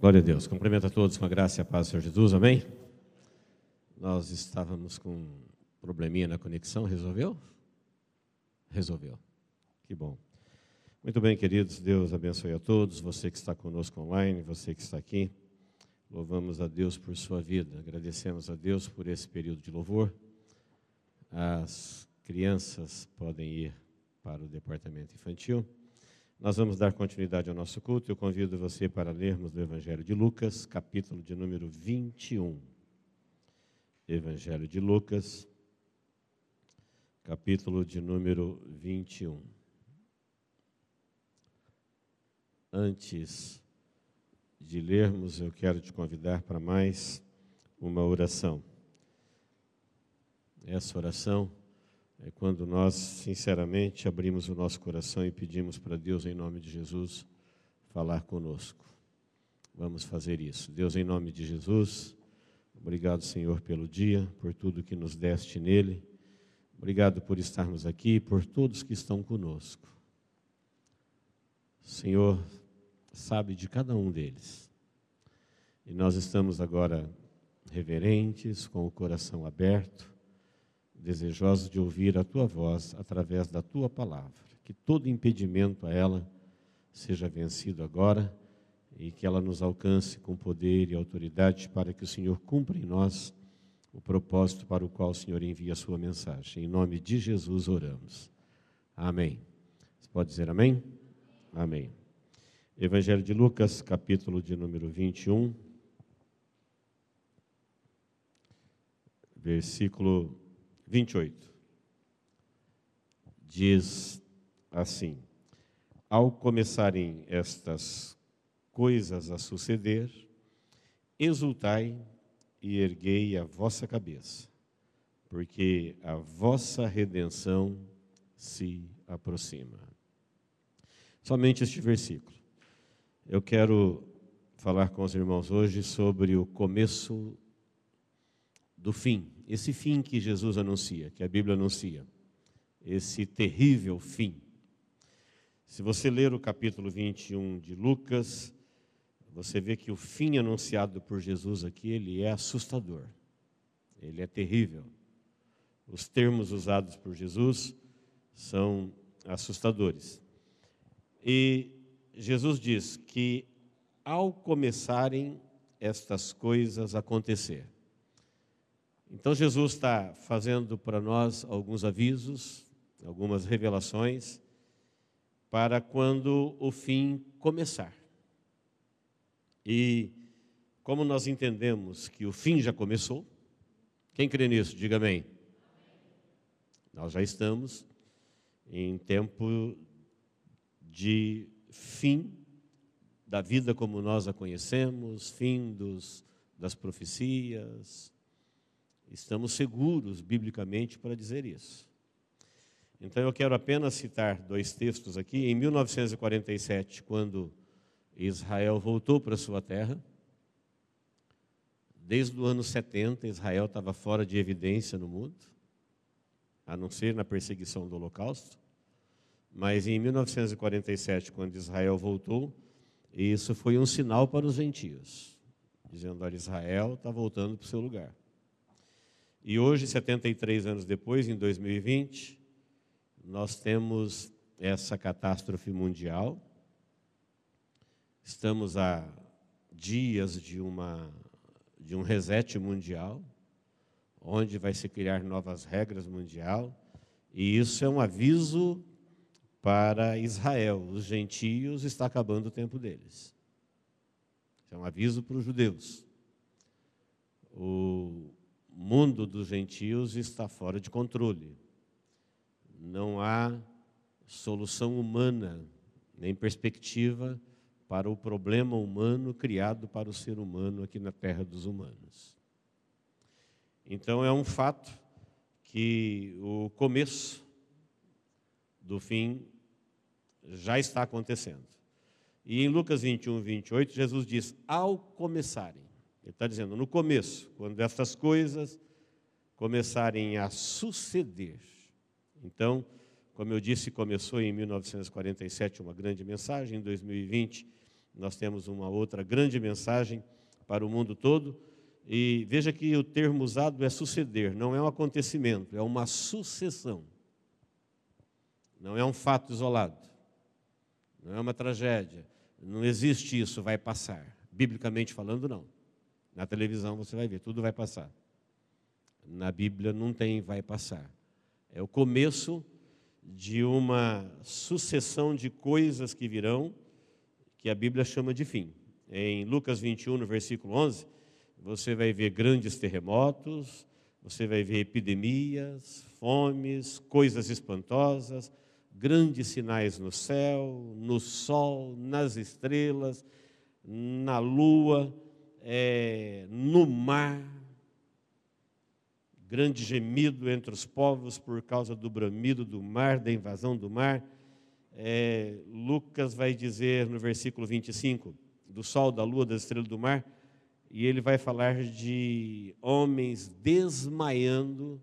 Glória a Deus. Cumprimento a todos com a graça e a paz do Senhor Jesus. Amém? Nós estávamos com um probleminha na conexão. Resolveu? Resolveu. Que bom. Muito bem, queridos. Deus abençoe a todos. Você que está conosco online, você que está aqui. Louvamos a Deus por sua vida. Agradecemos a Deus por esse período de louvor. As crianças podem ir para o departamento infantil. Nós vamos dar continuidade ao nosso culto. Eu convido você para lermos o Evangelho de Lucas, capítulo de número 21. Evangelho de Lucas, capítulo de número 21. Antes de lermos, eu quero te convidar para mais uma oração. Essa oração é quando nós, sinceramente, abrimos o nosso coração e pedimos para Deus, em nome de Jesus, falar conosco. Vamos fazer isso. Deus, em nome de Jesus, obrigado, Senhor, pelo dia, por tudo que nos deste nele. Obrigado por estarmos aqui por todos que estão conosco. Senhor, sabe de cada um deles. E nós estamos agora reverentes, com o coração aberto desejosos de ouvir a tua voz através da tua palavra. Que todo impedimento a ela seja vencido agora e que ela nos alcance com poder e autoridade para que o Senhor cumpra em nós o propósito para o qual o Senhor envia a sua mensagem. Em nome de Jesus oramos. Amém. Você pode dizer amém? Amém. Evangelho de Lucas, capítulo de número 21, versículo 28. Diz assim: Ao começarem estas coisas a suceder, exultai e erguei a vossa cabeça, porque a vossa redenção se aproxima. Somente este versículo. Eu quero falar com os irmãos hoje sobre o começo do fim esse fim que Jesus anuncia, que a Bíblia anuncia, esse terrível fim. Se você ler o capítulo 21 de Lucas, você vê que o fim anunciado por Jesus aqui, ele é assustador. Ele é terrível. Os termos usados por Jesus são assustadores. E Jesus diz que ao começarem estas coisas a acontecer, então Jesus está fazendo para nós alguns avisos, algumas revelações, para quando o fim começar. E como nós entendemos que o fim já começou, quem crê nisso, diga amém. Nós já estamos em tempo de fim da vida como nós a conhecemos, fim dos, das profecias, Estamos seguros, biblicamente, para dizer isso. Então eu quero apenas citar dois textos aqui. Em 1947, quando Israel voltou para sua terra, desde o ano 70, Israel estava fora de evidência no mundo, a não ser na perseguição do Holocausto. Mas em 1947, quando Israel voltou, isso foi um sinal para os gentios, dizendo: olha, Israel está voltando para o seu lugar. E hoje, 73 anos depois, em 2020, nós temos essa catástrofe mundial. Estamos a dias de, uma, de um reset mundial, onde vai se criar novas regras mundial, e isso é um aviso para Israel. Os gentios está acabando o tempo deles. É um aviso para os judeus. O, mundo dos gentios está fora de controle. Não há solução humana, nem perspectiva para o problema humano criado para o ser humano aqui na terra dos humanos. Então é um fato que o começo do fim já está acontecendo. E em Lucas 21, 28, Jesus diz: ao começarem. Ele está dizendo, no começo, quando essas coisas começarem a suceder. Então, como eu disse, começou em 1947 uma grande mensagem, em 2020 nós temos uma outra grande mensagem para o mundo todo. E veja que o termo usado é suceder, não é um acontecimento, é uma sucessão. Não é um fato isolado, não é uma tragédia. Não existe isso, vai passar. Biblicamente falando, não. Na televisão você vai ver, tudo vai passar. Na Bíblia não tem vai passar. É o começo de uma sucessão de coisas que virão, que a Bíblia chama de fim. Em Lucas 21, no versículo 11, você vai ver grandes terremotos, você vai ver epidemias, fomes, coisas espantosas, grandes sinais no céu, no sol, nas estrelas, na lua, é, no mar. Grande gemido entre os povos por causa do bramido do mar, da invasão do mar. É, Lucas vai dizer no versículo 25: do sol, da lua, das estrelas do mar, e ele vai falar de homens desmaiando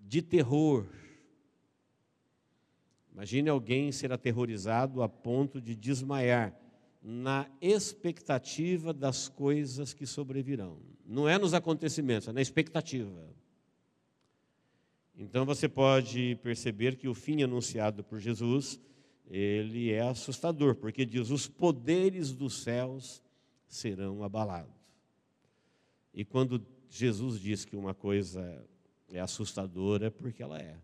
de terror Imagine alguém ser aterrorizado a ponto de desmaiar na expectativa das coisas que sobrevirão. Não é nos acontecimentos, é na expectativa. Então você pode perceber que o fim anunciado por Jesus, ele é assustador, porque diz: os poderes dos céus serão abalados. E quando Jesus diz que uma coisa é assustadora, é porque ela é.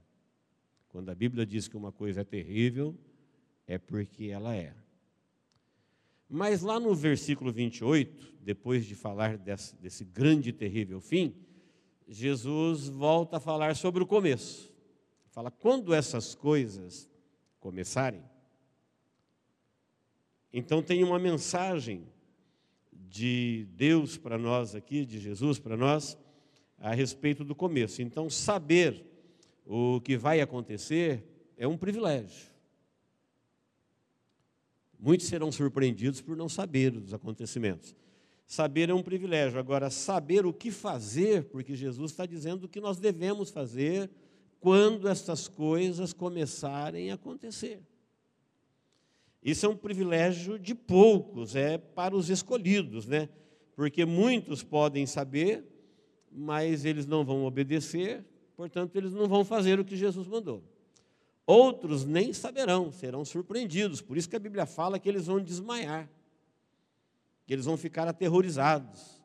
Quando a Bíblia diz que uma coisa é terrível, é porque ela é. Mas lá no versículo 28, depois de falar desse, desse grande e terrível fim, Jesus volta a falar sobre o começo. Fala, quando essas coisas começarem, então tem uma mensagem de Deus para nós aqui, de Jesus para nós, a respeito do começo. Então, saber o que vai acontecer é um privilégio. Muitos serão surpreendidos por não saber dos acontecimentos. Saber é um privilégio. Agora, saber o que fazer, porque Jesus está dizendo o que nós devemos fazer quando essas coisas começarem a acontecer. Isso é um privilégio de poucos, é para os escolhidos, né? Porque muitos podem saber, mas eles não vão obedecer, portanto, eles não vão fazer o que Jesus mandou. Outros nem saberão, serão surpreendidos. Por isso que a Bíblia fala que eles vão desmaiar, que eles vão ficar aterrorizados,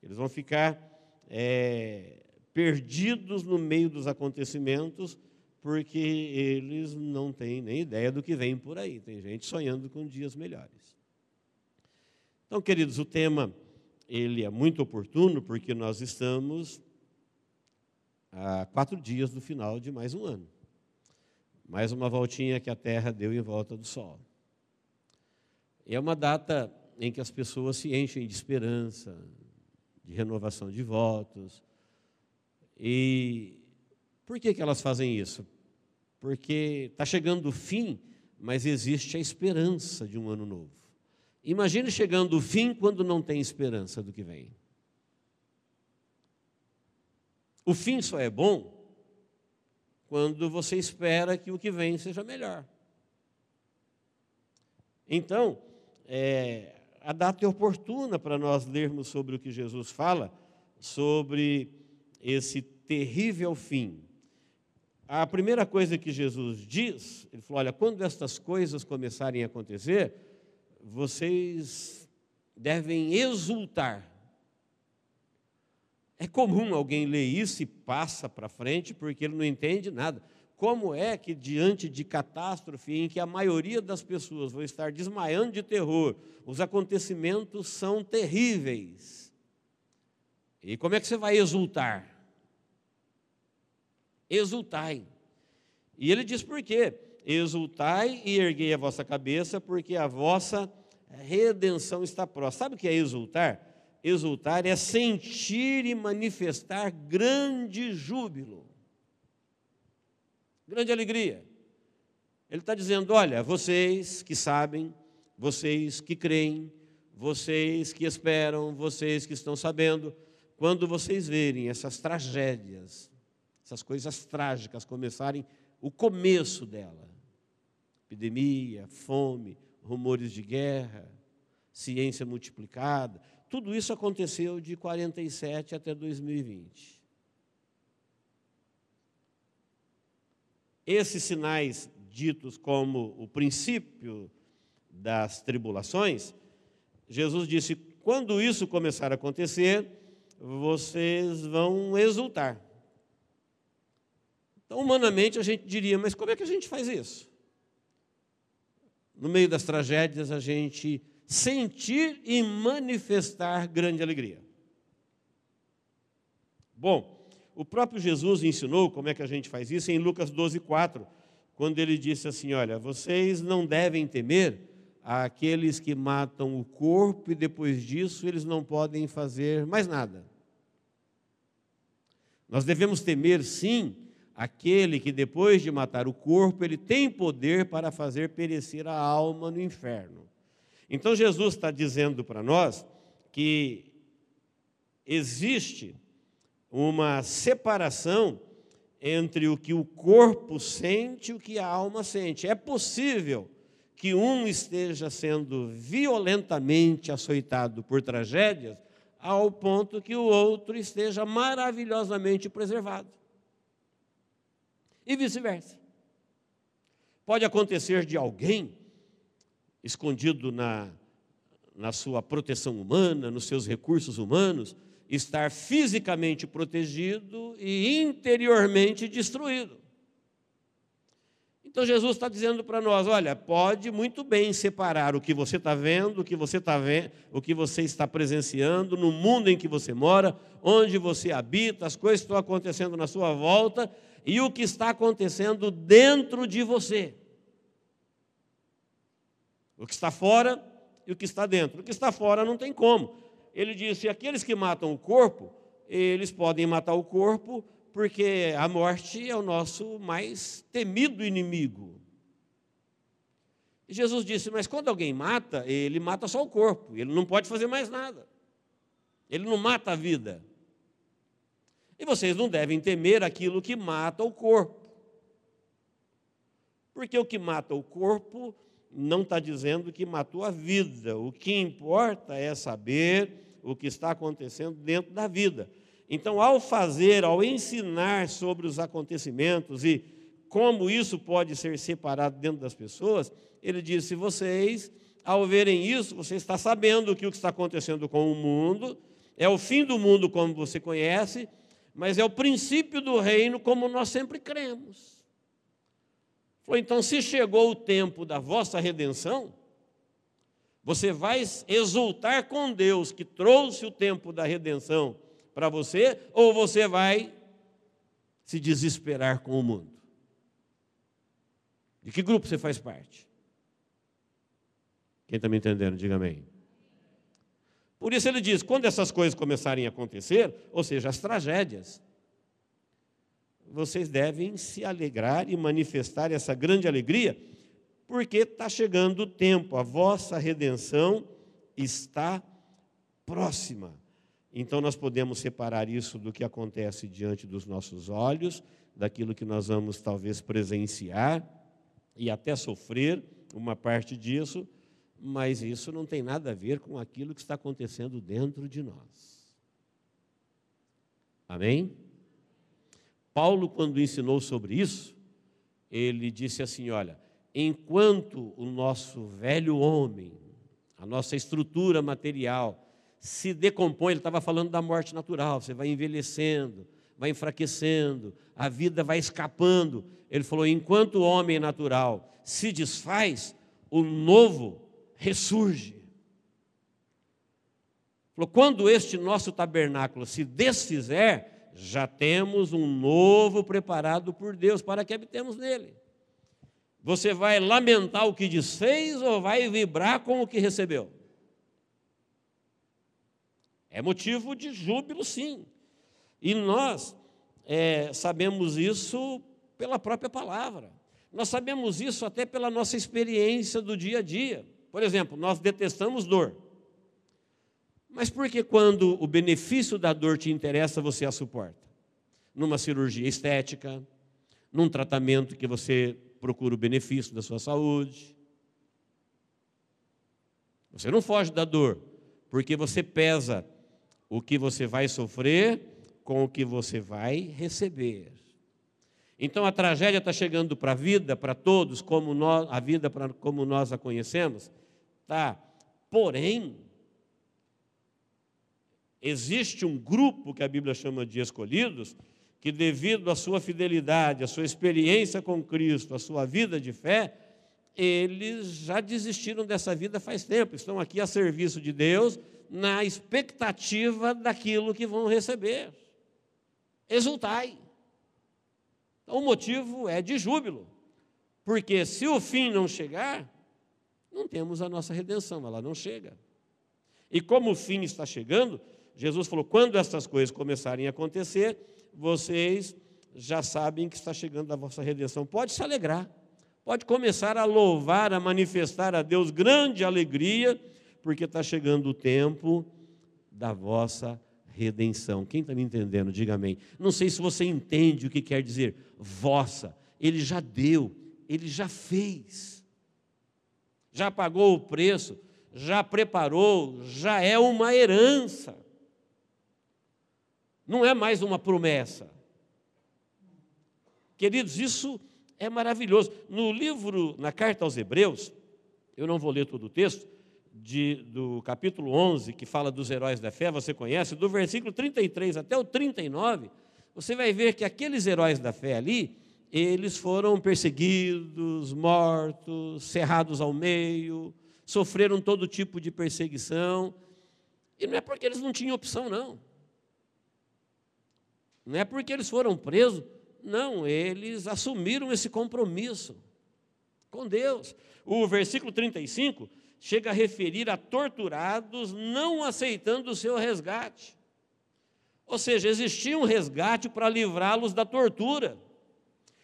eles vão ficar é, perdidos no meio dos acontecimentos, porque eles não têm nem ideia do que vem por aí. Tem gente sonhando com dias melhores. Então, queridos, o tema ele é muito oportuno porque nós estamos a quatro dias do final de mais um ano. Mais uma voltinha que a Terra deu em volta do Sol. É uma data em que as pessoas se enchem de esperança, de renovação de votos. E por que, que elas fazem isso? Porque está chegando o fim, mas existe a esperança de um ano novo. Imagine chegando o fim quando não tem esperança do que vem. O fim só é bom quando você espera que o que vem seja melhor. Então, é, a data é oportuna para nós lermos sobre o que Jesus fala, sobre esse terrível fim. A primeira coisa que Jesus diz, ele falou: olha, quando estas coisas começarem a acontecer, vocês devem exultar é comum alguém ler isso e passa para frente porque ele não entende nada. Como é que, diante de catástrofe em que a maioria das pessoas vão estar desmaiando de terror, os acontecimentos são terríveis? E como é que você vai exultar? Exultai. E ele diz por quê? Exultai e erguei a vossa cabeça, porque a vossa redenção está próxima. Sabe o que é exultar? Exultar é sentir e manifestar grande júbilo, grande alegria. Ele está dizendo: olha, vocês que sabem, vocês que creem, vocês que esperam, vocês que estão sabendo, quando vocês verem essas tragédias, essas coisas trágicas começarem, o começo dela, epidemia, fome, rumores de guerra, ciência multiplicada. Tudo isso aconteceu de 47 até 2020. Esses sinais ditos como o princípio das tribulações, Jesus disse: quando isso começar a acontecer, vocês vão exultar. Então, humanamente, a gente diria: mas como é que a gente faz isso? No meio das tragédias, a gente sentir e manifestar grande alegria. Bom, o próprio Jesus ensinou como é que a gente faz isso em Lucas 12, 4, quando ele disse assim: Olha, vocês não devem temer aqueles que matam o corpo e depois disso eles não podem fazer mais nada. Nós devemos temer, sim, aquele que depois de matar o corpo, ele tem poder para fazer perecer a alma no inferno. Então Jesus está dizendo para nós que existe uma separação entre o que o corpo sente e o que a alma sente. É possível que um esteja sendo violentamente açoitado por tragédias, ao ponto que o outro esteja maravilhosamente preservado. E vice-versa. Pode acontecer de alguém escondido na, na sua proteção humana, nos seus recursos humanos, estar fisicamente protegido e interiormente destruído. Então Jesus está dizendo para nós: olha, pode muito bem separar o que você está vendo, o que você está vendo, o que você está presenciando, no mundo em que você mora, onde você habita, as coisas que estão acontecendo na sua volta e o que está acontecendo dentro de você. O que está fora e o que está dentro. O que está fora não tem como ele disse: aqueles que matam o corpo, eles podem matar o corpo porque a morte é o nosso mais temido inimigo. E Jesus disse: Mas quando alguém mata, ele mata só o corpo, ele não pode fazer mais nada. Ele não mata a vida. E vocês não devem temer aquilo que mata o corpo. Porque o que mata o corpo não está dizendo que matou a vida. O que importa é saber o que está acontecendo dentro da vida. Então, ao fazer, ao ensinar sobre os acontecimentos e como isso pode ser separado dentro das pessoas, ele disse: vocês, ao verem isso, você está sabendo que o que está acontecendo com o mundo é o fim do mundo como você conhece, mas é o princípio do reino como nós sempre cremos. Falou, então, se chegou o tempo da vossa redenção, você vai exultar com Deus que trouxe o tempo da redenção para você, ou você vai se desesperar com o mundo? De que grupo você faz parte? Quem está me entendendo, diga amém. Por isso ele diz: quando essas coisas começarem a acontecer, ou seja, as tragédias, vocês devem se alegrar e manifestar essa grande alegria porque está chegando o tempo, a vossa redenção está próxima. Então nós podemos separar isso do que acontece diante dos nossos olhos, daquilo que nós vamos talvez presenciar e até sofrer uma parte disso, mas isso não tem nada a ver com aquilo que está acontecendo dentro de nós. Amém? Paulo, quando ensinou sobre isso, ele disse assim: olha, enquanto o nosso velho homem, a nossa estrutura material, se decompõe, ele estava falando da morte natural, você vai envelhecendo, vai enfraquecendo, a vida vai escapando. Ele falou: enquanto o homem natural se desfaz, o novo ressurge. Falou: quando este nosso tabernáculo se desfizer, já temos um novo preparado por Deus para que habitemos nele. Você vai lamentar o que desfez ou vai vibrar com o que recebeu? É motivo de júbilo, sim. E nós é, sabemos isso pela própria palavra. Nós sabemos isso até pela nossa experiência do dia a dia. Por exemplo, nós detestamos dor. Mas por que quando o benefício da dor te interessa, você a suporta? Numa cirurgia estética, num tratamento que você procura o benefício da sua saúde. Você não foge da dor, porque você pesa o que você vai sofrer com o que você vai receber. Então a tragédia está chegando para a vida, para todos, como nós, a vida pra, como nós a conhecemos, tá. Porém, existe um grupo que a Bíblia chama de escolhidos, que devido à sua fidelidade, à sua experiência com Cristo, à sua vida de fé, eles já desistiram dessa vida faz tempo, estão aqui a serviço de Deus, na expectativa daquilo que vão receber. Exultai. Então, o motivo é de júbilo, porque se o fim não chegar, não temos a nossa redenção, ela não chega. E como o fim está chegando, Jesus falou: quando essas coisas começarem a acontecer, vocês já sabem que está chegando a vossa redenção. Pode se alegrar, pode começar a louvar, a manifestar a Deus grande alegria, porque está chegando o tempo da vossa redenção. Quem está me entendendo, diga amém. Não sei se você entende o que quer dizer vossa. Ele já deu, ele já fez, já pagou o preço, já preparou, já é uma herança. Não é mais uma promessa. Queridos, isso é maravilhoso. No livro, na carta aos Hebreus, eu não vou ler todo o texto, de, do capítulo 11, que fala dos heróis da fé, você conhece, do versículo 33 até o 39, você vai ver que aqueles heróis da fé ali, eles foram perseguidos, mortos, cerrados ao meio, sofreram todo tipo de perseguição, e não é porque eles não tinham opção, não. Não é porque eles foram presos, não, eles assumiram esse compromisso com Deus. O versículo 35 chega a referir a torturados não aceitando o seu resgate. Ou seja, existia um resgate para livrá-los da tortura.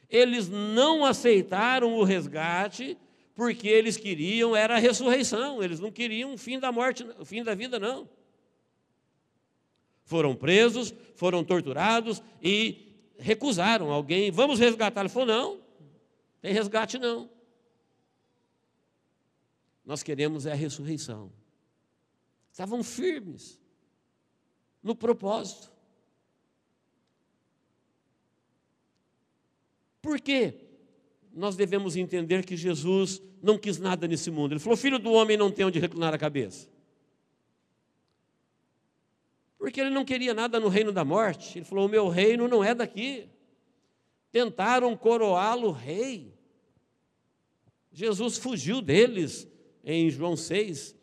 Eles não aceitaram o resgate porque eles queriam era a ressurreição, eles não queriam o fim da morte, o fim da vida não. Foram presos, foram torturados e recusaram alguém, vamos resgatar. Ele falou: não, tem resgate não. Nós queremos é a ressurreição. Estavam firmes no propósito. Por quê? Nós devemos entender que Jesus não quis nada nesse mundo. Ele falou: Filho do homem não tem onde reclinar a cabeça. Porque ele não queria nada no reino da morte. Ele falou: O meu reino não é daqui. Tentaram coroá-lo rei. Jesus fugiu deles em João 6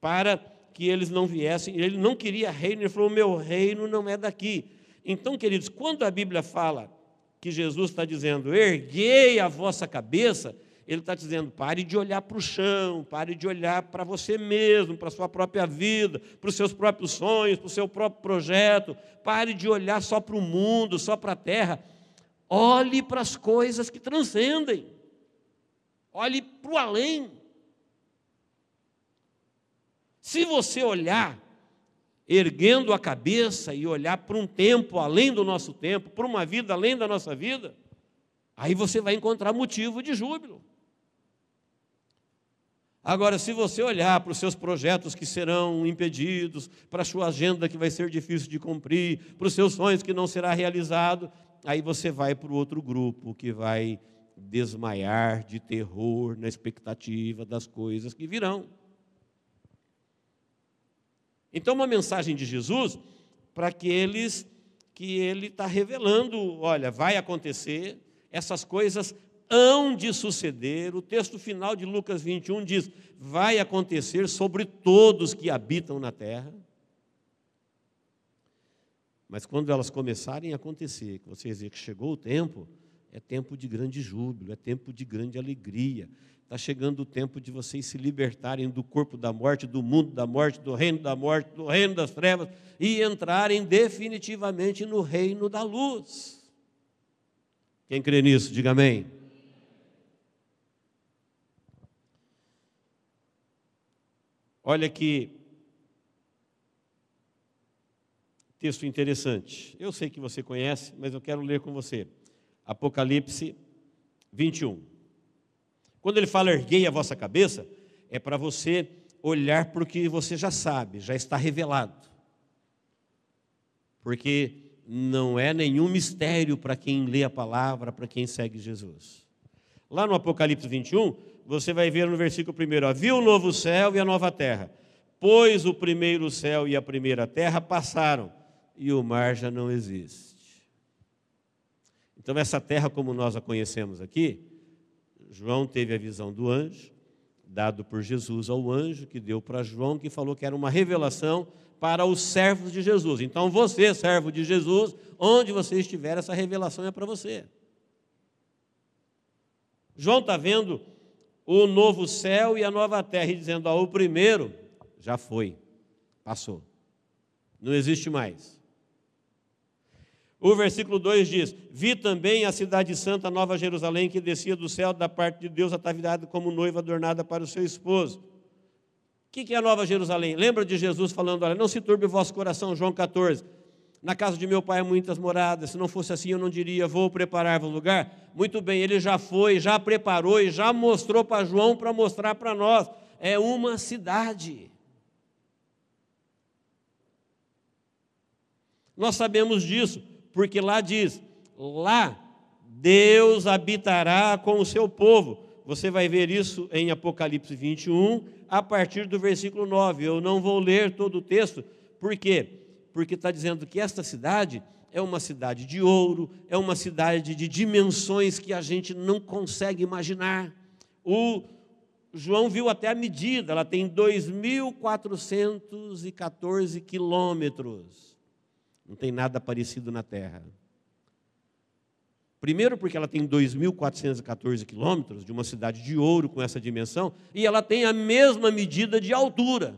para que eles não viessem. Ele não queria reino, ele falou: meu reino não é daqui. Então, queridos, quando a Bíblia fala que Jesus está dizendo, erguei a vossa cabeça, ele está dizendo: pare de olhar para o chão, pare de olhar para você mesmo, para a sua própria vida, para os seus próprios sonhos, para o seu próprio projeto. Pare de olhar só para o mundo, só para a terra. Olhe para as coisas que transcendem. Olhe para o além. Se você olhar, erguendo a cabeça e olhar para um tempo além do nosso tempo, para uma vida além da nossa vida, aí você vai encontrar motivo de júbilo. Agora, se você olhar para os seus projetos que serão impedidos, para a sua agenda que vai ser difícil de cumprir, para os seus sonhos que não será realizado, aí você vai para o outro grupo que vai desmaiar de terror na expectativa das coisas que virão. Então, uma mensagem de Jesus para aqueles que ele está revelando: olha, vai acontecer, essas coisas hão de suceder. O texto final de Lucas 21 diz: vai acontecer sobre todos que habitam na terra. Mas quando elas começarem a acontecer, que você dizer que chegou o tempo, é tempo de grande júbilo, é tempo de grande alegria. Está chegando o tempo de vocês se libertarem do corpo da morte, do mundo da morte, do reino da morte, do reino das trevas e entrarem definitivamente no reino da luz. Quem crê nisso, diga amém. Olha que texto interessante. Eu sei que você conhece, mas eu quero ler com você. Apocalipse 21. Quando ele fala erguei a vossa cabeça, é para você olhar para o que você já sabe, já está revelado. Porque não é nenhum mistério para quem lê a palavra, para quem segue Jesus. Lá no Apocalipse 21, você vai ver no versículo 1: Viu o novo céu e a nova terra, pois o primeiro céu e a primeira terra passaram, e o mar já não existe. Então, essa terra, como nós a conhecemos aqui, João teve a visão do anjo, dado por Jesus ao anjo, que deu para João, que falou que era uma revelação para os servos de Jesus. Então, você, servo de Jesus, onde você estiver, essa revelação é para você. João está vendo o novo céu e a nova terra, e dizendo: ó, o primeiro já foi, passou, não existe mais. O versículo 2 diz: Vi também a cidade santa, Nova Jerusalém, que descia do céu da parte de Deus, ataviada como noiva adornada para o seu esposo. O que é a Nova Jerusalém? Lembra de Jesus falando: Olha, não se turbe o vosso coração, João 14. Na casa de meu pai há muitas moradas, se não fosse assim eu não diria, vou preparar-vos lugar. Muito bem, ele já foi, já preparou e já mostrou para João para mostrar para nós. É uma cidade. Nós sabemos disso porque lá diz: lá Deus habitará com o seu povo. Você vai ver isso em Apocalipse 21, a partir do versículo 9. Eu não vou ler todo o texto, por quê? Porque está dizendo que esta cidade é uma cidade de ouro, é uma cidade de dimensões que a gente não consegue imaginar. O João viu até a medida, ela tem 2.414 quilômetros. Não tem nada parecido na Terra. Primeiro, porque ela tem 2.414 quilômetros de uma cidade de ouro com essa dimensão, e ela tem a mesma medida de altura.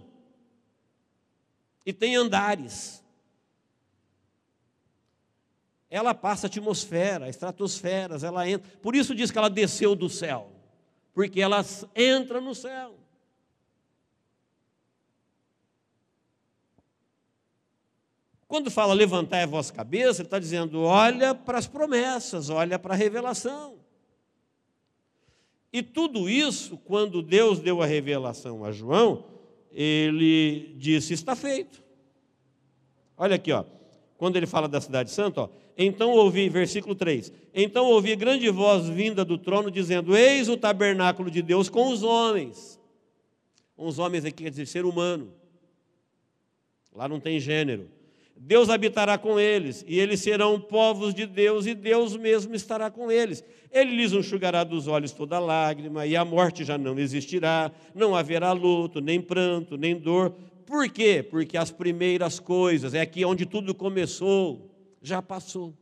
E tem andares. Ela passa a atmosfera, estratosferas, ela entra. Por isso diz que ela desceu do céu, porque ela entra no céu. Quando fala levantar a vossa cabeça, ele está dizendo: olha para as promessas, olha para a revelação. E tudo isso, quando Deus deu a revelação a João, ele disse: está feito. Olha aqui, ó. Quando ele fala da cidade santa, ó, então ouvi, versículo 3: Então ouvi grande voz vinda do trono dizendo: Eis o tabernáculo de Deus com os homens. Os homens aqui quer dizer ser humano. Lá não tem gênero. Deus habitará com eles, e eles serão povos de Deus, e Deus mesmo estará com eles. Ele lhes enxugará dos olhos toda lágrima, e a morte já não existirá, não haverá luto, nem pranto, nem dor. Por quê? Porque as primeiras coisas, é aqui onde tudo começou, já passou.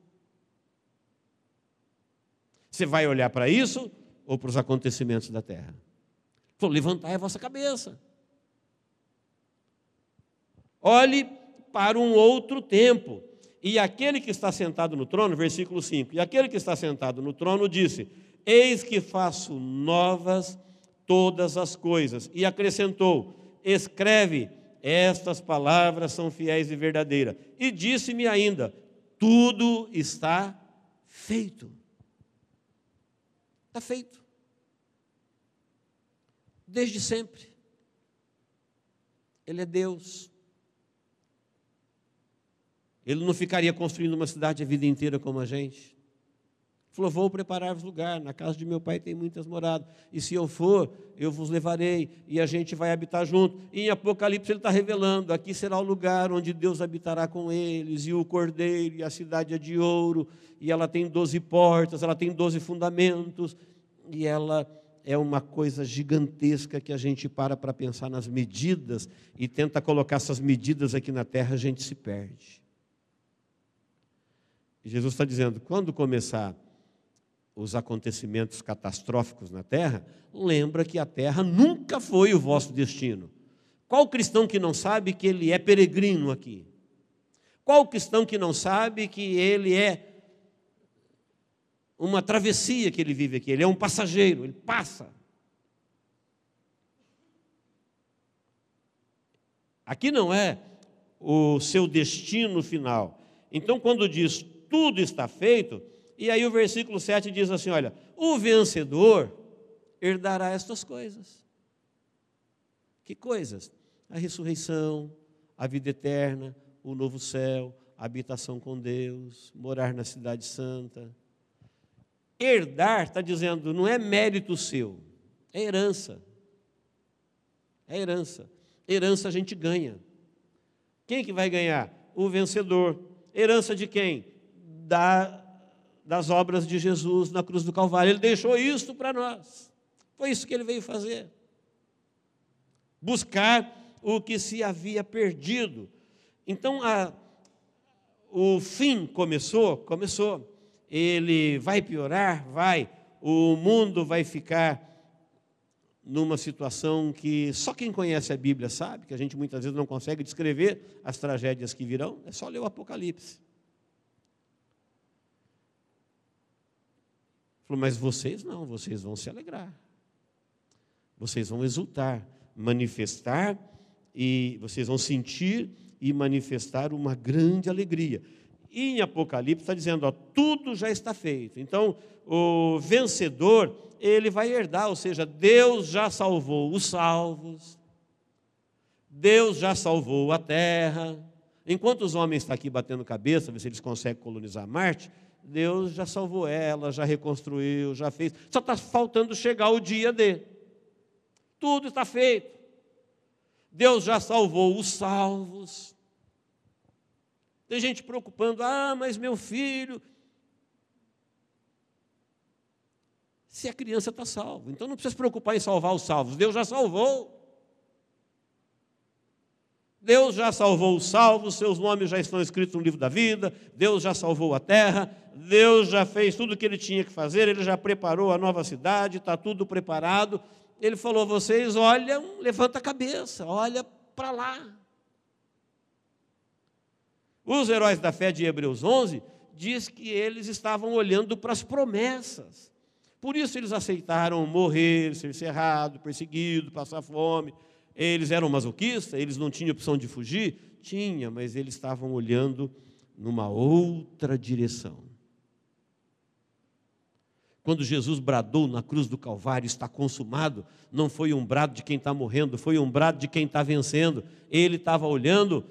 Você vai olhar para isso ou para os acontecimentos da terra? Falou, levantai a vossa cabeça. Olhe para um outro tempo. E aquele que está sentado no trono, versículo 5: E aquele que está sentado no trono disse: Eis que faço novas todas as coisas. E acrescentou: Escreve, estas palavras são fiéis e verdadeiras. E disse-me ainda: Tudo está feito. Está feito. Desde sempre. Ele é Deus. Ele não ficaria construindo uma cidade a vida inteira como a gente. Falou: Vou preparar-vos lugar, na casa de meu pai tem muitas moradas, e se eu for, eu vos levarei, e a gente vai habitar junto. E em Apocalipse ele está revelando: aqui será o lugar onde Deus habitará com eles, e o cordeiro, e a cidade é de ouro, e ela tem doze portas, ela tem doze fundamentos, e ela é uma coisa gigantesca que a gente para para pensar nas medidas e tenta colocar essas medidas aqui na terra, a gente se perde. Jesus está dizendo: quando começar os acontecimentos catastróficos na terra, lembra que a terra nunca foi o vosso destino. Qual cristão que não sabe que ele é peregrino aqui? Qual cristão que não sabe que ele é uma travessia que ele vive aqui? Ele é um passageiro, ele passa. Aqui não é o seu destino final. Então, quando diz tudo está feito. E aí o versículo 7 diz assim: olha, o vencedor herdará estas coisas. Que coisas? A ressurreição, a vida eterna, o novo céu, a habitação com Deus, morar na cidade santa. Herdar, está dizendo, não é mérito seu, é herança. É herança. Herança a gente ganha. Quem que vai ganhar? O vencedor. Herança de quem? Da, das obras de Jesus na cruz do Calvário. Ele deixou isso para nós. Foi isso que ele veio fazer. Buscar o que se havia perdido. Então, a, o fim começou? Começou. Ele vai piorar? Vai. O mundo vai ficar numa situação que só quem conhece a Bíblia sabe, que a gente muitas vezes não consegue descrever as tragédias que virão, é só ler o Apocalipse. Falou, mas vocês não, vocês vão se alegrar. Vocês vão exultar, manifestar e vocês vão sentir e manifestar uma grande alegria. E em Apocalipse está dizendo, ó, tudo já está feito. Então, o vencedor, ele vai herdar, ou seja, Deus já salvou os salvos, Deus já salvou a terra. Enquanto os homens estão aqui batendo cabeça, ver se eles conseguem colonizar Marte, Deus já salvou ela, já reconstruiu, já fez. Só está faltando chegar o dia de. Tudo está feito. Deus já salvou os salvos. Tem gente preocupando, ah, mas meu filho. Se a criança está salva, então não precisa se preocupar em salvar os salvos, Deus já salvou. Deus já salvou os salvos, seus nomes já estão escritos no livro da vida, Deus já salvou a terra, Deus já fez tudo o que ele tinha que fazer, ele já preparou a nova cidade, está tudo preparado. Ele falou vocês: olha, levanta a cabeça, olha para lá. Os heróis da fé de Hebreus 11 diz que eles estavam olhando para as promessas. Por isso eles aceitaram morrer, ser cerrado, perseguido, passar fome. Eles eram masoquistas, eles não tinham opção de fugir? Tinha, mas eles estavam olhando numa outra direção. Quando Jesus bradou na cruz do Calvário, está consumado, não foi um brado de quem está morrendo, foi um brado de quem está vencendo. Ele estava olhando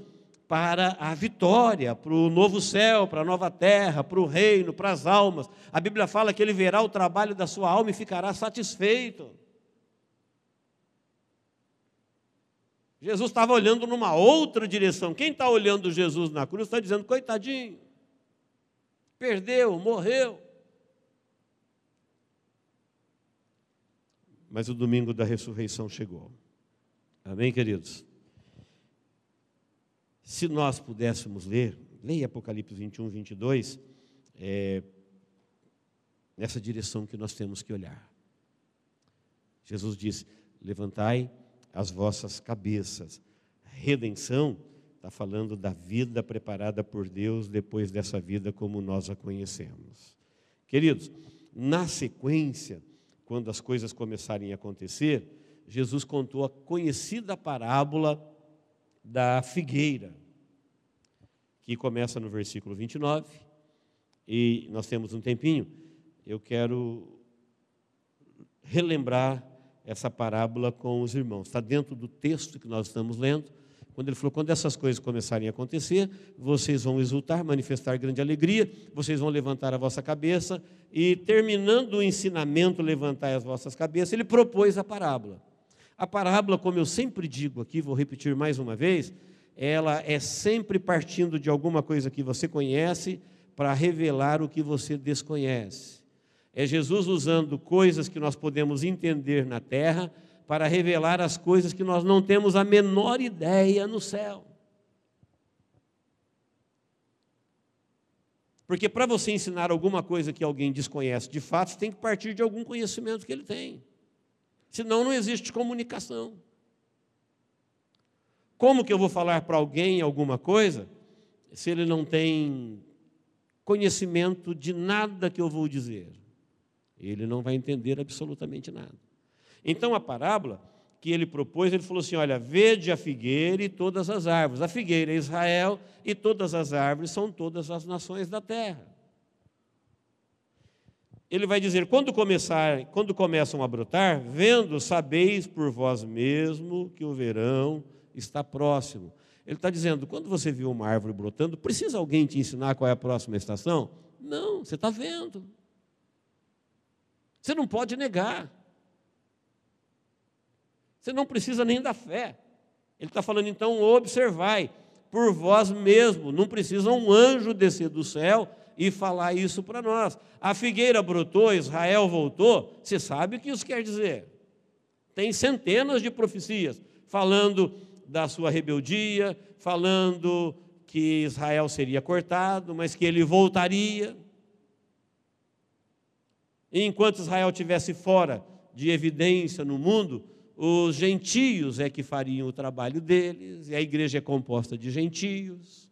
para a vitória, para o novo céu, para a nova terra, para o reino, para as almas. A Bíblia fala que ele verá o trabalho da sua alma e ficará satisfeito. Jesus estava olhando numa outra direção. Quem está olhando Jesus na cruz está dizendo: coitadinho, perdeu, morreu. Mas o domingo da ressurreição chegou. Amém, queridos? Se nós pudéssemos ler, leia Apocalipse 21, 22, é, nessa direção que nós temos que olhar. Jesus disse: Levantai as vossas cabeças. Redenção está falando da vida preparada por Deus depois dessa vida como nós a conhecemos. Queridos, na sequência, quando as coisas começarem a acontecer, Jesus contou a conhecida parábola da figueira, que começa no versículo 29, e nós temos um tempinho, eu quero relembrar essa parábola com os irmãos. Está dentro do texto que nós estamos lendo, quando ele falou: quando essas coisas começarem a acontecer, vocês vão exultar, manifestar grande alegria, vocês vão levantar a vossa cabeça, e terminando o ensinamento, levantar as vossas cabeças, ele propôs a parábola. A parábola, como eu sempre digo aqui, vou repetir mais uma vez, ela é sempre partindo de alguma coisa que você conhece para revelar o que você desconhece. É Jesus usando coisas que nós podemos entender na terra para revelar as coisas que nós não temos a menor ideia no céu. Porque para você ensinar alguma coisa que alguém desconhece de fato, você tem que partir de algum conhecimento que ele tem. Senão não existe comunicação. Como que eu vou falar para alguém alguma coisa se ele não tem conhecimento de nada que eu vou dizer? Ele não vai entender absolutamente nada. Então a parábola que ele propôs, ele falou assim: olha, vede a figueira e todas as árvores. A figueira é Israel e todas as árvores são todas as nações da terra. ele vai dizer: quando, começar, quando começam a brotar, vendo, sabeis por vós mesmo que o verão está próximo. Ele está dizendo: quando você viu uma árvore brotando, precisa alguém te ensinar qual é a próxima estação? Não, você está vendo. Você não pode negar. Você não precisa nem da fé. Ele está falando, então, observai por vós mesmo, não precisa um anjo descer do céu e falar isso para nós. A figueira brotou, Israel voltou, você sabe o que isso quer dizer? Tem centenas de profecias falando da sua rebeldia, falando que Israel seria cortado, mas que ele voltaria. E enquanto Israel estivesse fora de evidência no mundo, os gentios é que fariam o trabalho deles, e a igreja é composta de gentios.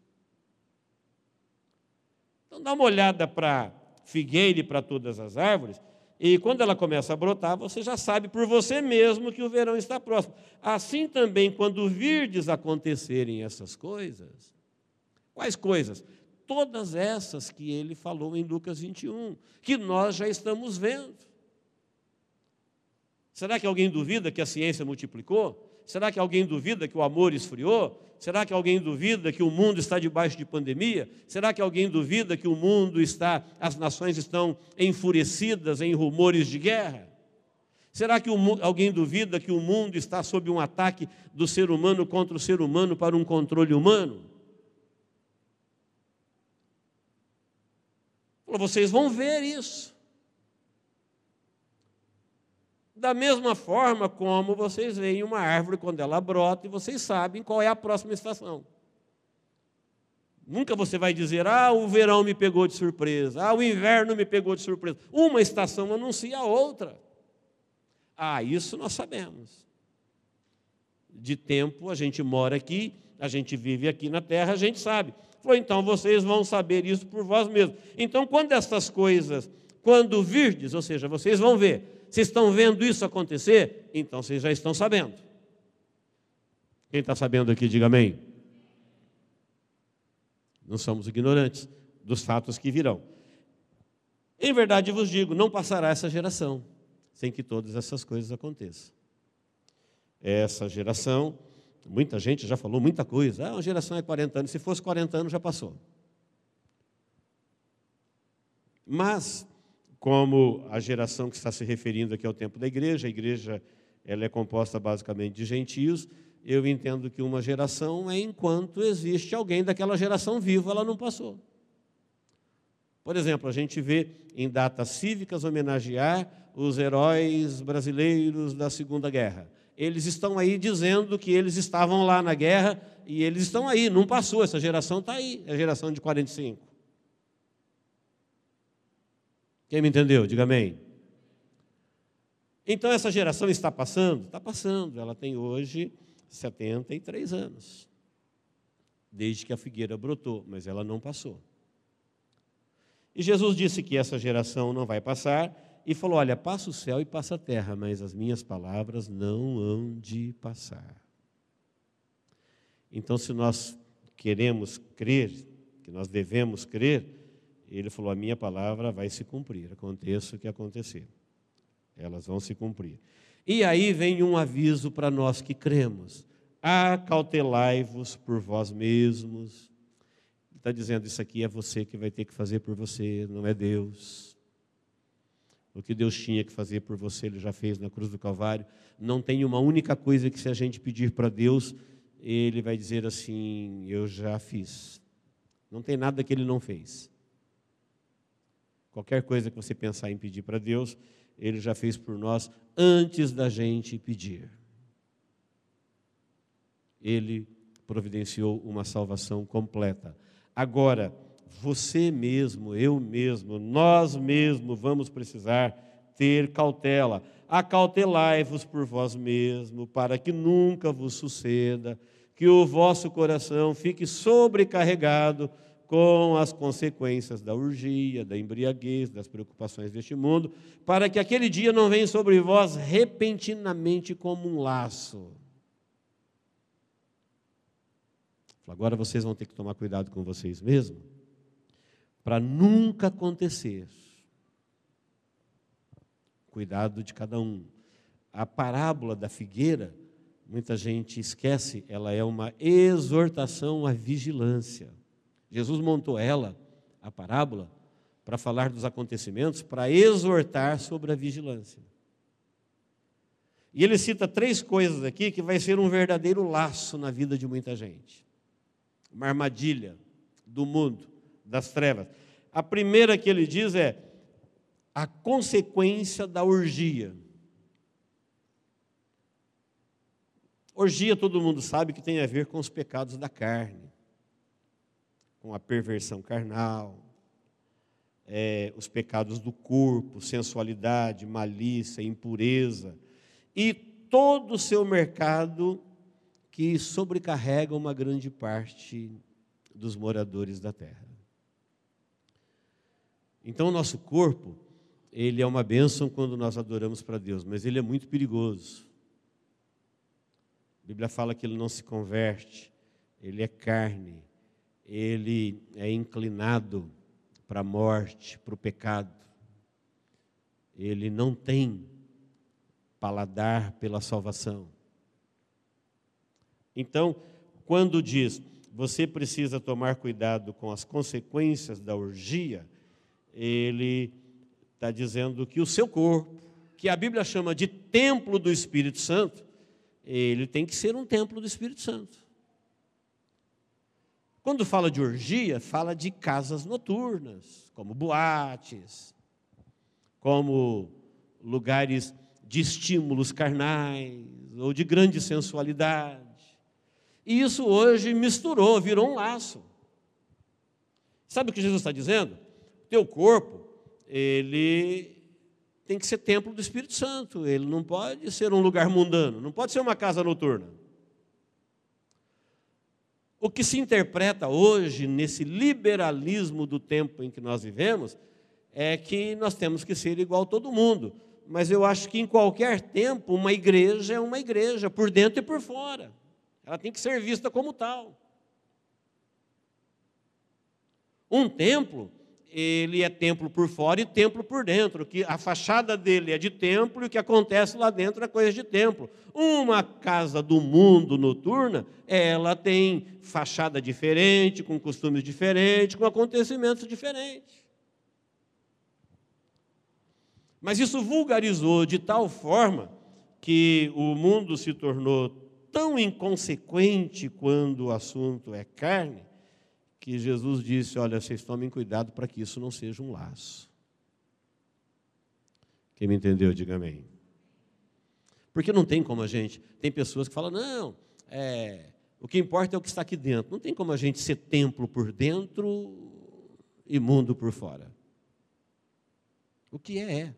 Então dá uma olhada para figueira e para todas as árvores, e quando ela começa a brotar, você já sabe por você mesmo que o verão está próximo. Assim também, quando virdes acontecerem essas coisas, quais coisas? Todas essas que ele falou em Lucas 21, que nós já estamos vendo. Será que alguém duvida que a ciência multiplicou? Será que alguém duvida que o amor esfriou? Será que alguém duvida que o mundo está debaixo de pandemia? Será que alguém duvida que o mundo está, as nações estão enfurecidas em rumores de guerra? Será que o, alguém duvida que o mundo está sob um ataque do ser humano contra o ser humano para um controle humano? Vocês vão ver isso. Da mesma forma como vocês veem uma árvore quando ela brota e vocês sabem qual é a próxima estação. Nunca você vai dizer, ah, o verão me pegou de surpresa, ah, o inverno me pegou de surpresa. Uma estação anuncia a outra. Ah, isso nós sabemos. De tempo, a gente mora aqui, a gente vive aqui na terra, a gente sabe. Falou, então vocês vão saber isso por vós mesmos. Então, quando essas coisas, quando virdes, ou seja, vocês vão ver, vocês estão vendo isso acontecer? Então vocês já estão sabendo. Quem está sabendo aqui, diga amém. Não somos ignorantes dos fatos que virão. Em verdade vos digo: não passará essa geração sem que todas essas coisas aconteçam. Essa geração, muita gente já falou muita coisa. Ah, uma geração é 40 anos. Se fosse 40 anos, já passou. Mas como a geração que está se referindo aqui ao tempo da igreja, a igreja ela é composta basicamente de gentios, eu entendo que uma geração é enquanto existe alguém daquela geração viva, ela não passou. Por exemplo, a gente vê em datas cívicas homenagear os heróis brasileiros da Segunda Guerra. Eles estão aí dizendo que eles estavam lá na guerra e eles estão aí, não passou, essa geração está aí, é a geração de 45. Quem me entendeu? Diga amém. Então essa geração está passando? Está passando. Ela tem hoje 73 anos. Desde que a figueira brotou, mas ela não passou. E Jesus disse que essa geração não vai passar e falou: Olha, passa o céu e passa a terra, mas as minhas palavras não hão de passar. Então, se nós queremos crer, que nós devemos crer, ele falou: A minha palavra vai se cumprir, aconteça o que acontecer. Elas vão se cumprir. E aí vem um aviso para nós que cremos: Acautelai-vos por vós mesmos. Está dizendo: Isso aqui é você que vai ter que fazer por você, não é Deus. O que Deus tinha que fazer por você, Ele já fez na cruz do Calvário. Não tem uma única coisa que, se a gente pedir para Deus, Ele vai dizer assim: Eu já fiz. Não tem nada que Ele não fez. Qualquer coisa que você pensar em pedir para Deus, Ele já fez por nós antes da gente pedir. Ele providenciou uma salvação completa. Agora, você mesmo, eu mesmo, nós mesmos vamos precisar ter cautela. Acautelai-vos por vós mesmo, para que nunca vos suceda que o vosso coração fique sobrecarregado com as consequências da urgia, da embriaguez, das preocupações deste mundo, para que aquele dia não venha sobre vós repentinamente como um laço. Agora vocês vão ter que tomar cuidado com vocês mesmos, para nunca acontecer cuidado de cada um. A parábola da figueira, muita gente esquece, ela é uma exortação à vigilância. Jesus montou ela, a parábola, para falar dos acontecimentos, para exortar sobre a vigilância. E ele cita três coisas aqui que vai ser um verdadeiro laço na vida de muita gente. Uma armadilha do mundo, das trevas. A primeira que ele diz é a consequência da orgia. Orgia, todo mundo sabe que tem a ver com os pecados da carne, com a perversão carnal, é, os pecados do corpo, sensualidade, malícia, impureza, e todo o seu mercado que sobrecarrega uma grande parte dos moradores da terra. Então, o nosso corpo, ele é uma bênção quando nós adoramos para Deus, mas ele é muito perigoso. A Bíblia fala que ele não se converte, ele é carne, ele é inclinado para a morte, para o pecado. Ele não tem paladar pela salvação. Então, quando diz, você precisa tomar cuidado com as consequências da orgia, ele está dizendo que o seu corpo, que a Bíblia chama de templo do Espírito Santo, ele tem que ser um templo do Espírito Santo. Quando fala de orgia, fala de casas noturnas, como boates, como lugares de estímulos carnais ou de grande sensualidade. E isso hoje misturou, virou um laço. Sabe o que Jesus está dizendo? Teu corpo, ele tem que ser templo do Espírito Santo, ele não pode ser um lugar mundano, não pode ser uma casa noturna. O que se interpreta hoje, nesse liberalismo do tempo em que nós vivemos, é que nós temos que ser igual a todo mundo. Mas eu acho que em qualquer tempo, uma igreja é uma igreja, por dentro e por fora. Ela tem que ser vista como tal. Um templo, ele é templo por fora e templo por dentro, que a fachada dele é de templo e o que acontece lá dentro é coisa de templo. Uma casa do mundo noturna, ela tem fachada diferente, com costumes diferentes, com acontecimentos diferentes. Mas isso vulgarizou de tal forma que o mundo se tornou tão inconsequente quando o assunto é carne, que Jesus disse: Olha, vocês tomem cuidado para que isso não seja um laço. Quem me entendeu, diga amém. Porque não tem como a gente. Tem pessoas que falam: não, é, o que importa é o que está aqui dentro. Não tem como a gente ser templo por dentro e mundo por fora. O que é, é.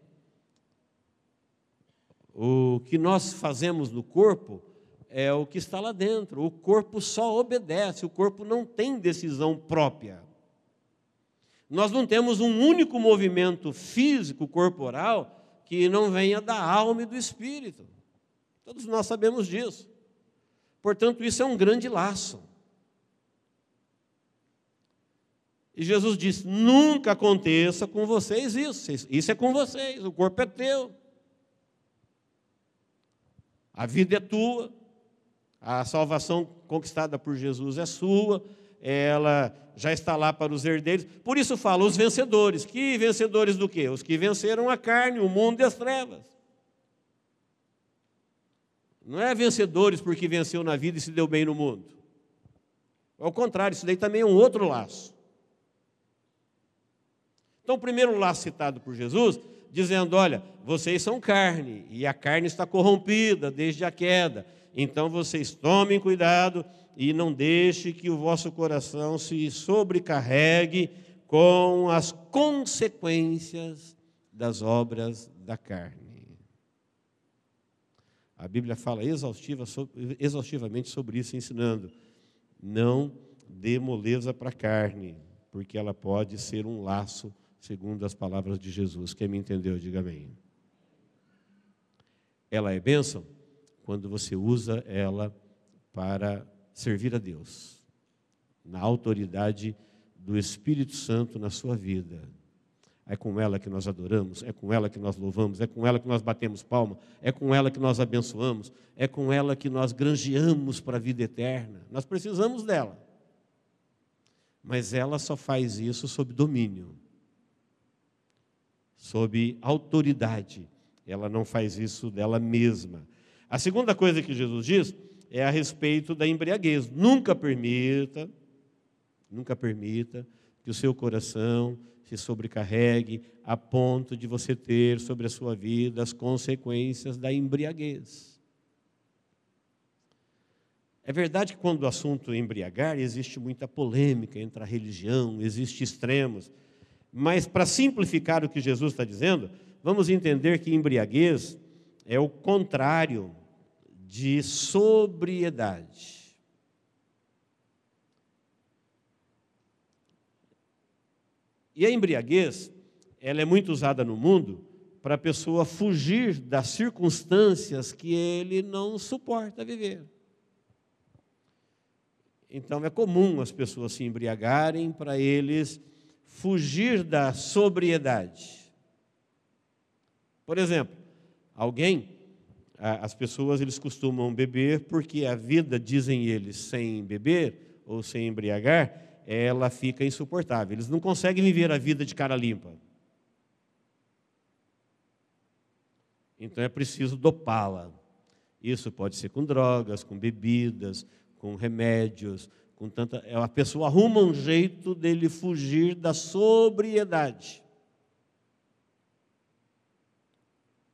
O que nós fazemos no corpo é o que está lá dentro. O corpo só obedece, o corpo não tem decisão própria. Nós não temos um único movimento físico, corporal, que não venha da alma e do espírito. Todos nós sabemos disso. Portanto, isso é um grande laço. E Jesus disse: nunca aconteça com vocês isso. Isso é com vocês, o corpo é teu. A vida é tua, a salvação conquistada por Jesus é sua, ela já está lá para os herdeiros. Por isso fala os vencedores. Que vencedores do quê? Os que venceram a carne, o mundo e as trevas. Não é vencedores porque venceu na vida e se deu bem no mundo. Ao contrário, isso daí também é um outro laço. Então, o primeiro laço citado por Jesus, dizendo: Olha, vocês são carne, e a carne está corrompida desde a queda. Então vocês tomem cuidado e não deixe que o vosso coração se sobrecarregue com as consequências das obras da carne. A Bíblia fala exaustiva, exaustivamente sobre isso, ensinando: não dê moleza para a carne, porque ela pode ser um laço, segundo as palavras de Jesus. Quem me entendeu, diga amém. Ela é bênção? quando você usa ela para servir a Deus, na autoridade do Espírito Santo na sua vida. é com ela que nós adoramos, é com ela que nós louvamos, é com ela que nós batemos palma, é com ela que nós abençoamos, é com ela que nós granjeamos para a vida eterna. Nós precisamos dela. Mas ela só faz isso sob domínio, sob autoridade. Ela não faz isso dela mesma. A segunda coisa que Jesus diz é a respeito da embriaguez. Nunca permita, nunca permita que o seu coração se sobrecarregue a ponto de você ter sobre a sua vida as consequências da embriaguez. É verdade que quando o assunto é embriagar, existe muita polêmica entre a religião, existe extremos. Mas para simplificar o que Jesus está dizendo, vamos entender que embriaguez é o contrário de sobriedade. E a embriaguez, ela é muito usada no mundo para a pessoa fugir das circunstâncias que ele não suporta viver. Então é comum as pessoas se embriagarem para eles fugir da sobriedade. Por exemplo, alguém, as pessoas eles costumam beber porque a vida, dizem eles, sem beber ou sem embriagar, ela fica insuportável. Eles não conseguem viver a vida de cara limpa. Então é preciso dopá-la. Isso pode ser com drogas, com bebidas, com remédios, com tanta. É, a pessoa arruma um jeito dele fugir da sobriedade.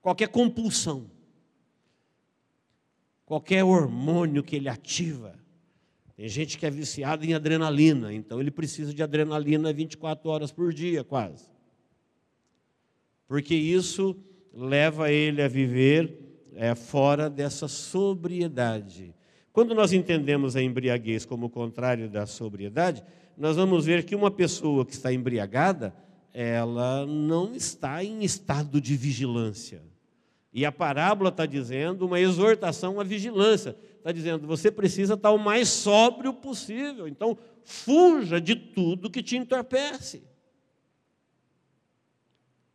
Qualquer compulsão, qualquer hormônio que ele ativa. Tem gente que é viciada em adrenalina, então ele precisa de adrenalina 24 horas por dia, quase. Porque isso leva ele a viver é, fora dessa sobriedade. Quando nós entendemos a embriaguez como o contrário da sobriedade, nós vamos ver que uma pessoa que está embriagada, ela não está em estado de vigilância. E a parábola está dizendo uma exortação à vigilância. Está dizendo, você precisa estar o mais sóbrio possível. Então, fuja de tudo que te entorpece.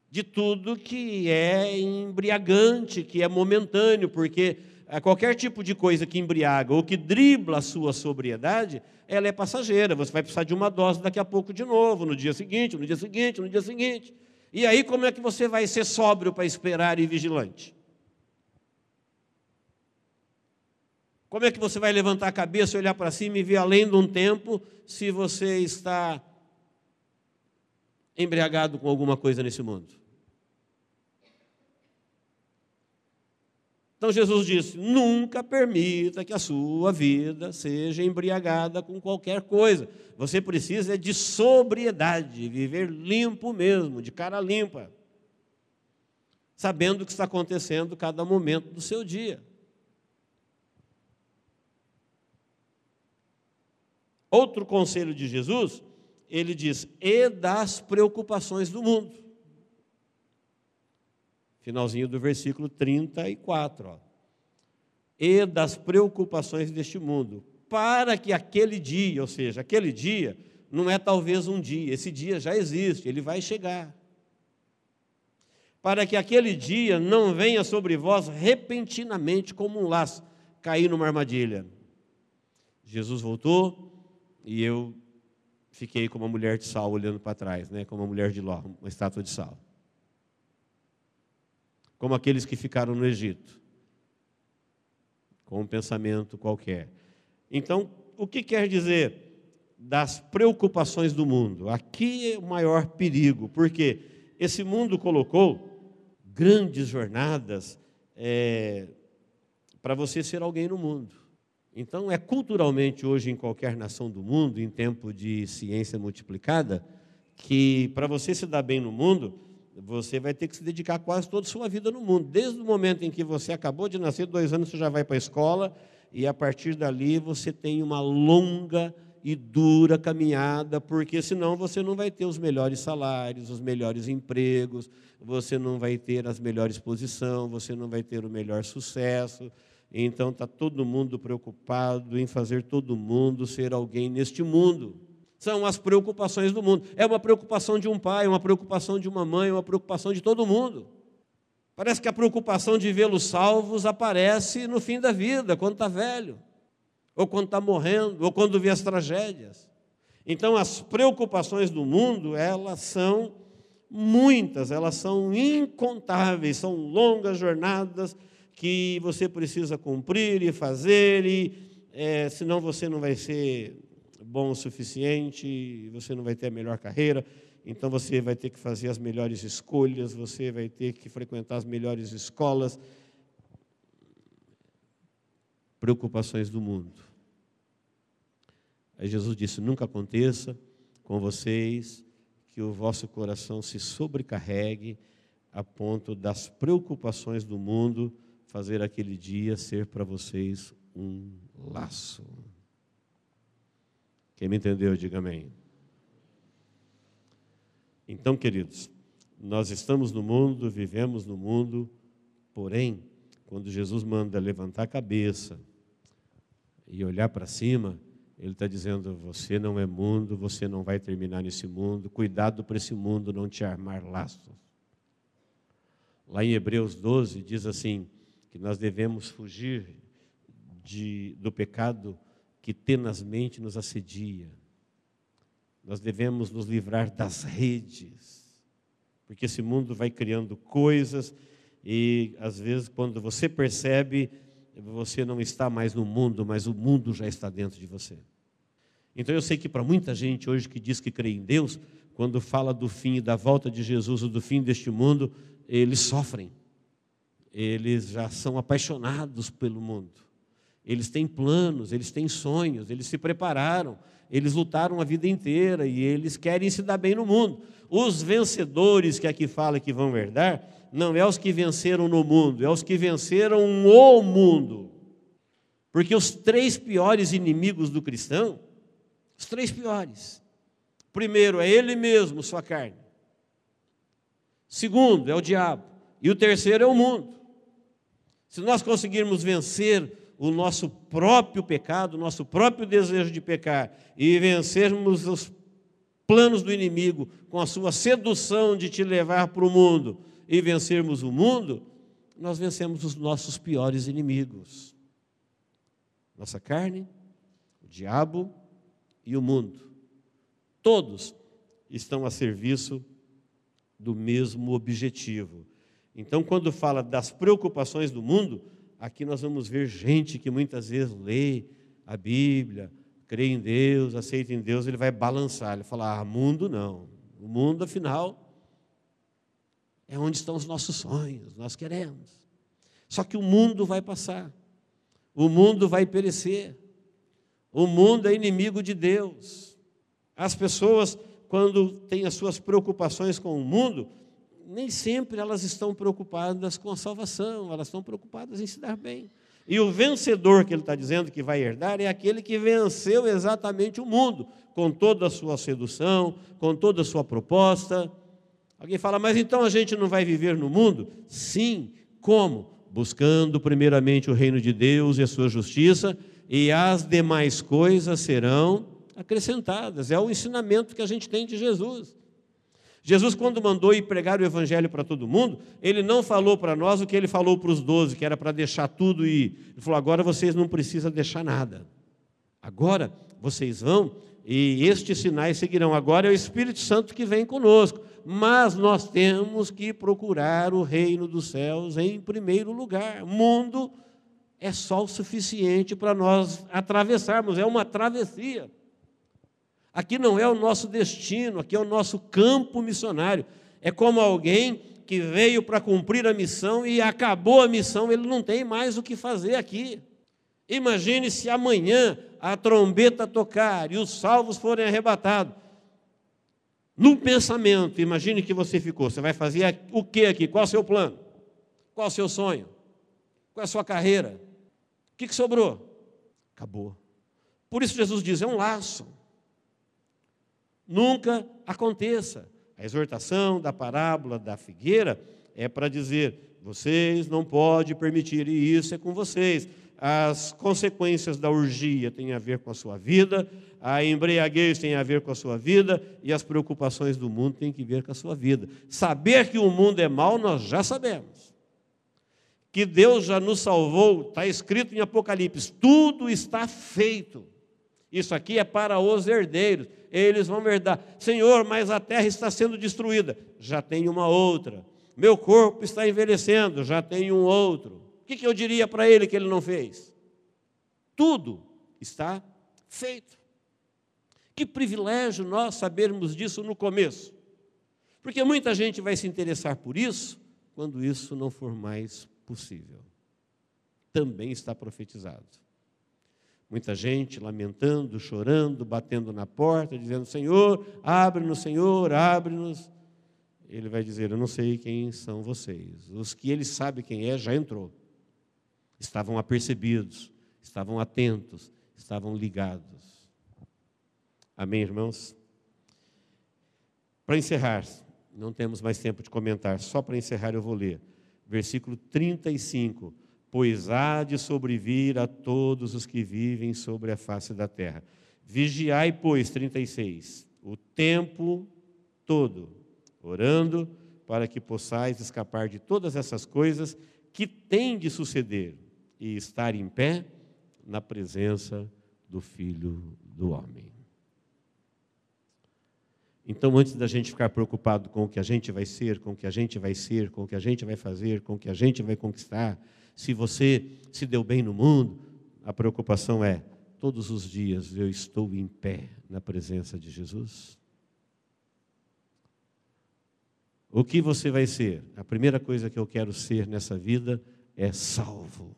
De tudo que é embriagante, que é momentâneo, porque a qualquer tipo de coisa que embriaga ou que dribla a sua sobriedade, ela é passageira. Você vai precisar de uma dose daqui a pouco de novo, no dia seguinte, no dia seguinte, no dia seguinte. E aí, como é que você vai ser sóbrio para esperar e vigilante? Como é que você vai levantar a cabeça, olhar para cima e ver além de um tempo se você está embriagado com alguma coisa nesse mundo? Então Jesus disse: nunca permita que a sua vida seja embriagada com qualquer coisa. Você precisa de sobriedade, viver limpo mesmo, de cara limpa, sabendo o que está acontecendo cada momento do seu dia. Outro conselho de Jesus, ele diz: e das preocupações do mundo. Finalzinho do versículo 34. Ó. E das preocupações deste mundo, para que aquele dia, ou seja, aquele dia, não é talvez um dia, esse dia já existe, ele vai chegar. Para que aquele dia não venha sobre vós repentinamente como um laço, cair numa armadilha. Jesus voltou e eu fiquei como uma mulher de sal olhando para trás, né, como uma mulher de Ló, uma estátua de sal como aqueles que ficaram no Egito, com um pensamento qualquer. Então, o que quer dizer das preocupações do mundo? Aqui é o maior perigo, porque esse mundo colocou grandes jornadas é, para você ser alguém no mundo. Então, é culturalmente hoje em qualquer nação do mundo, em tempo de ciência multiplicada, que para você se dar bem no mundo, você vai ter que se dedicar quase toda a sua vida no mundo. Desde o momento em que você acabou de nascer, dois anos, você já vai para a escola, e a partir dali você tem uma longa e dura caminhada, porque senão você não vai ter os melhores salários, os melhores empregos, você não vai ter as melhores posições, você não vai ter o melhor sucesso. Então está todo mundo preocupado em fazer todo mundo ser alguém neste mundo. São as preocupações do mundo. É uma preocupação de um pai, uma preocupação de uma mãe, uma preocupação de todo mundo. Parece que a preocupação de vê-los salvos aparece no fim da vida, quando está velho, ou quando está morrendo, ou quando vê as tragédias. Então, as preocupações do mundo, elas são muitas, elas são incontáveis, são longas jornadas que você precisa cumprir e fazer, e é, senão você não vai ser bom o suficiente, você não vai ter a melhor carreira, então você vai ter que fazer as melhores escolhas, você vai ter que frequentar as melhores escolas. Preocupações do mundo. Aí Jesus disse: Nunca aconteça com vocês que o vosso coração se sobrecarregue a ponto das preocupações do mundo fazer aquele dia ser para vocês um laço. Quem me entendeu, diga amém. Então, queridos, nós estamos no mundo, vivemos no mundo, porém, quando Jesus manda levantar a cabeça e olhar para cima, ele está dizendo: você não é mundo, você não vai terminar nesse mundo, cuidado para esse mundo não te armar laços. Lá em Hebreus 12 diz assim: que nós devemos fugir de, do pecado que tenazmente nos assedia. Nós devemos nos livrar das redes, porque esse mundo vai criando coisas e às vezes quando você percebe, você não está mais no mundo, mas o mundo já está dentro de você. Então eu sei que para muita gente hoje que diz que crê em Deus, quando fala do fim e da volta de Jesus ou do fim deste mundo, eles sofrem eles já são apaixonados pelo mundo. Eles têm planos, eles têm sonhos, eles se prepararam, eles lutaram a vida inteira e eles querem se dar bem no mundo. Os vencedores que aqui fala que vão herdar, não é os que venceram no mundo, é os que venceram o mundo. Porque os três piores inimigos do cristão, os três piores. Primeiro é ele mesmo, sua carne. Segundo é o diabo. E o terceiro é o mundo. Se nós conseguirmos vencer o nosso próprio pecado, o nosso próprio desejo de pecar, e vencermos os planos do inimigo com a sua sedução de te levar para o mundo, e vencermos o mundo, nós vencemos os nossos piores inimigos. Nossa carne, o diabo e o mundo. Todos estão a serviço do mesmo objetivo então, quando fala das preocupações do mundo, aqui nós vamos ver gente que muitas vezes lê a Bíblia, crê em Deus, aceita em Deus, ele vai balançar, ele fala: ah, mundo não. O mundo, afinal, é onde estão os nossos sonhos, nós queremos. Só que o mundo vai passar, o mundo vai perecer, o mundo é inimigo de Deus. As pessoas, quando têm as suas preocupações com o mundo, nem sempre elas estão preocupadas com a salvação, elas estão preocupadas em se dar bem. E o vencedor que ele está dizendo que vai herdar é aquele que venceu exatamente o mundo, com toda a sua sedução, com toda a sua proposta. Alguém fala, mas então a gente não vai viver no mundo? Sim, como? Buscando primeiramente o reino de Deus e a sua justiça, e as demais coisas serão acrescentadas. É o ensinamento que a gente tem de Jesus. Jesus, quando mandou ir pregar o evangelho para todo mundo, ele não falou para nós o que ele falou para os doze, que era para deixar tudo ir. Ele falou: agora vocês não precisam deixar nada. Agora vocês vão e estes sinais seguirão. Agora é o Espírito Santo que vem conosco. Mas nós temos que procurar o reino dos céus em primeiro lugar. Mundo é só o suficiente para nós atravessarmos, é uma travessia. Aqui não é o nosso destino, aqui é o nosso campo missionário. É como alguém que veio para cumprir a missão e acabou a missão, ele não tem mais o que fazer aqui. Imagine se amanhã a trombeta tocar e os salvos forem arrebatados. No pensamento, imagine que você ficou. Você vai fazer o que aqui? Qual o seu plano? Qual o seu sonho? Qual é a sua carreira? O que, que sobrou? Acabou. Por isso Jesus diz: é um laço nunca aconteça. A exortação da parábola da figueira é para dizer: vocês não podem permitir, e isso é com vocês. as consequências da urgia têm a ver com a sua vida, a embriaguez tem a ver com a sua vida e as preocupações do mundo têm que ver com a sua vida. Saber que o mundo é mau, nós já sabemos. Que Deus já nos salvou, está escrito em Apocalipse, tudo está feito. Isso aqui é para os herdeiros, eles vão herdar. Senhor, mas a terra está sendo destruída, já tem uma outra. Meu corpo está envelhecendo, já tem um outro que, que eu diria para ele que ele não fez? Tudo está feito. Que privilégio nós sabermos disso no começo. Porque muita gente vai se interessar por isso quando isso não for mais possível. Também está profetizado. Muita gente lamentando, chorando, batendo na porta, dizendo: Senhor, abre-nos, Senhor, abre-nos. Ele vai dizer: Eu não sei quem são vocês. Os que ele sabe quem é já entrou estavam apercebidos, estavam atentos, estavam ligados. Amém, irmãos? Para encerrar, não temos mais tempo de comentar, só para encerrar eu vou ler. Versículo 35. Pois há de sobrevir a todos os que vivem sobre a face da terra. Vigiai, pois, 36, o tempo todo, orando para que possais escapar de todas essas coisas que têm de suceder e estar em pé na presença do Filho do Homem. Então, antes da gente ficar preocupado com o que a gente vai ser, com o que a gente vai ser, com o que a gente vai fazer, com o que a gente vai conquistar, se você se deu bem no mundo, a preocupação é: todos os dias eu estou em pé na presença de Jesus? O que você vai ser? A primeira coisa que eu quero ser nessa vida é salvo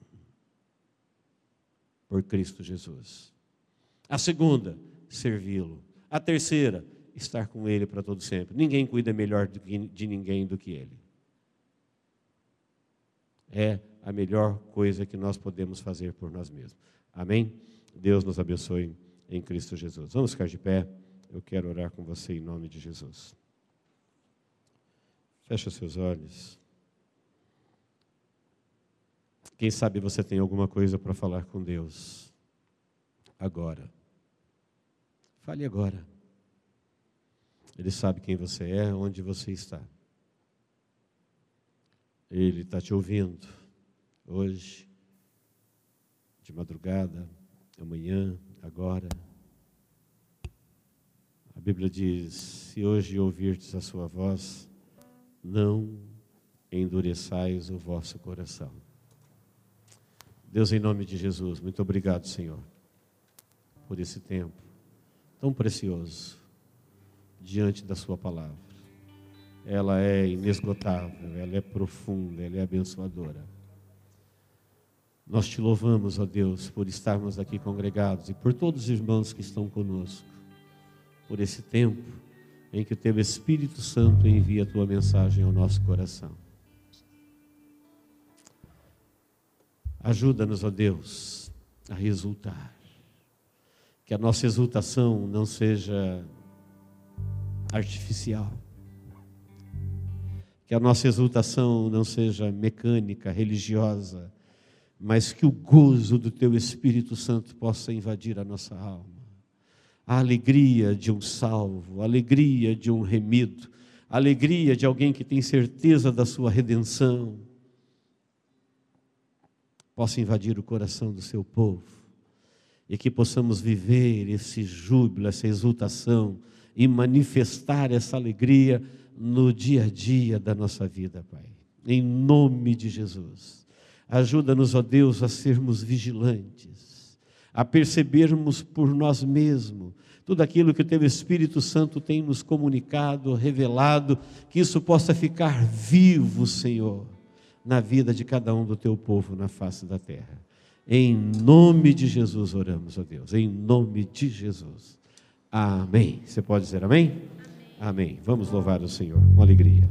por Cristo Jesus. A segunda, servi-lo. A terceira, estar com Ele para todo sempre. Ninguém cuida melhor de ninguém do que Ele. É a melhor coisa que nós podemos fazer por nós mesmos. Amém? Deus nos abençoe em Cristo Jesus. Vamos ficar de pé. Eu quero orar com você em nome de Jesus. Fecha seus olhos. Quem sabe você tem alguma coisa para falar com Deus agora. Fale agora. Ele sabe quem você é, onde você está. Ele está te ouvindo hoje, de madrugada, amanhã, agora. A Bíblia diz: se hoje ouvirdes a sua voz, não endureçais o vosso coração. Deus, em nome de Jesus, muito obrigado, Senhor, por esse tempo tão precioso diante da Sua palavra. Ela é inesgotável, ela é profunda, ela é abençoadora. Nós te louvamos, ó Deus, por estarmos aqui congregados e por todos os irmãos que estão conosco, por esse tempo em que o Teu Espírito Santo envia a Tua mensagem ao nosso coração. Ajuda-nos, ó Deus, a resultar. Que a nossa exultação não seja artificial. Que a nossa exultação não seja mecânica, religiosa, mas que o gozo do Teu Espírito Santo possa invadir a nossa alma. A alegria de um salvo, a alegria de um remido, a alegria de alguém que tem certeza da sua redenção possa invadir o coração do seu povo e que possamos viver esse júbilo, essa exultação e manifestar essa alegria no dia a dia da nossa vida, Pai. Em nome de Jesus. Ajuda-nos, ó Deus, a sermos vigilantes, a percebermos por nós mesmos tudo aquilo que o Teu Espírito Santo tem nos comunicado, revelado, que isso possa ficar vivo, Senhor na vida de cada um do teu povo na face da terra. Em nome de Jesus oramos, ó Deus. Em nome de Jesus. Amém. Você pode dizer amém? Amém. amém. Vamos louvar o Senhor com alegria.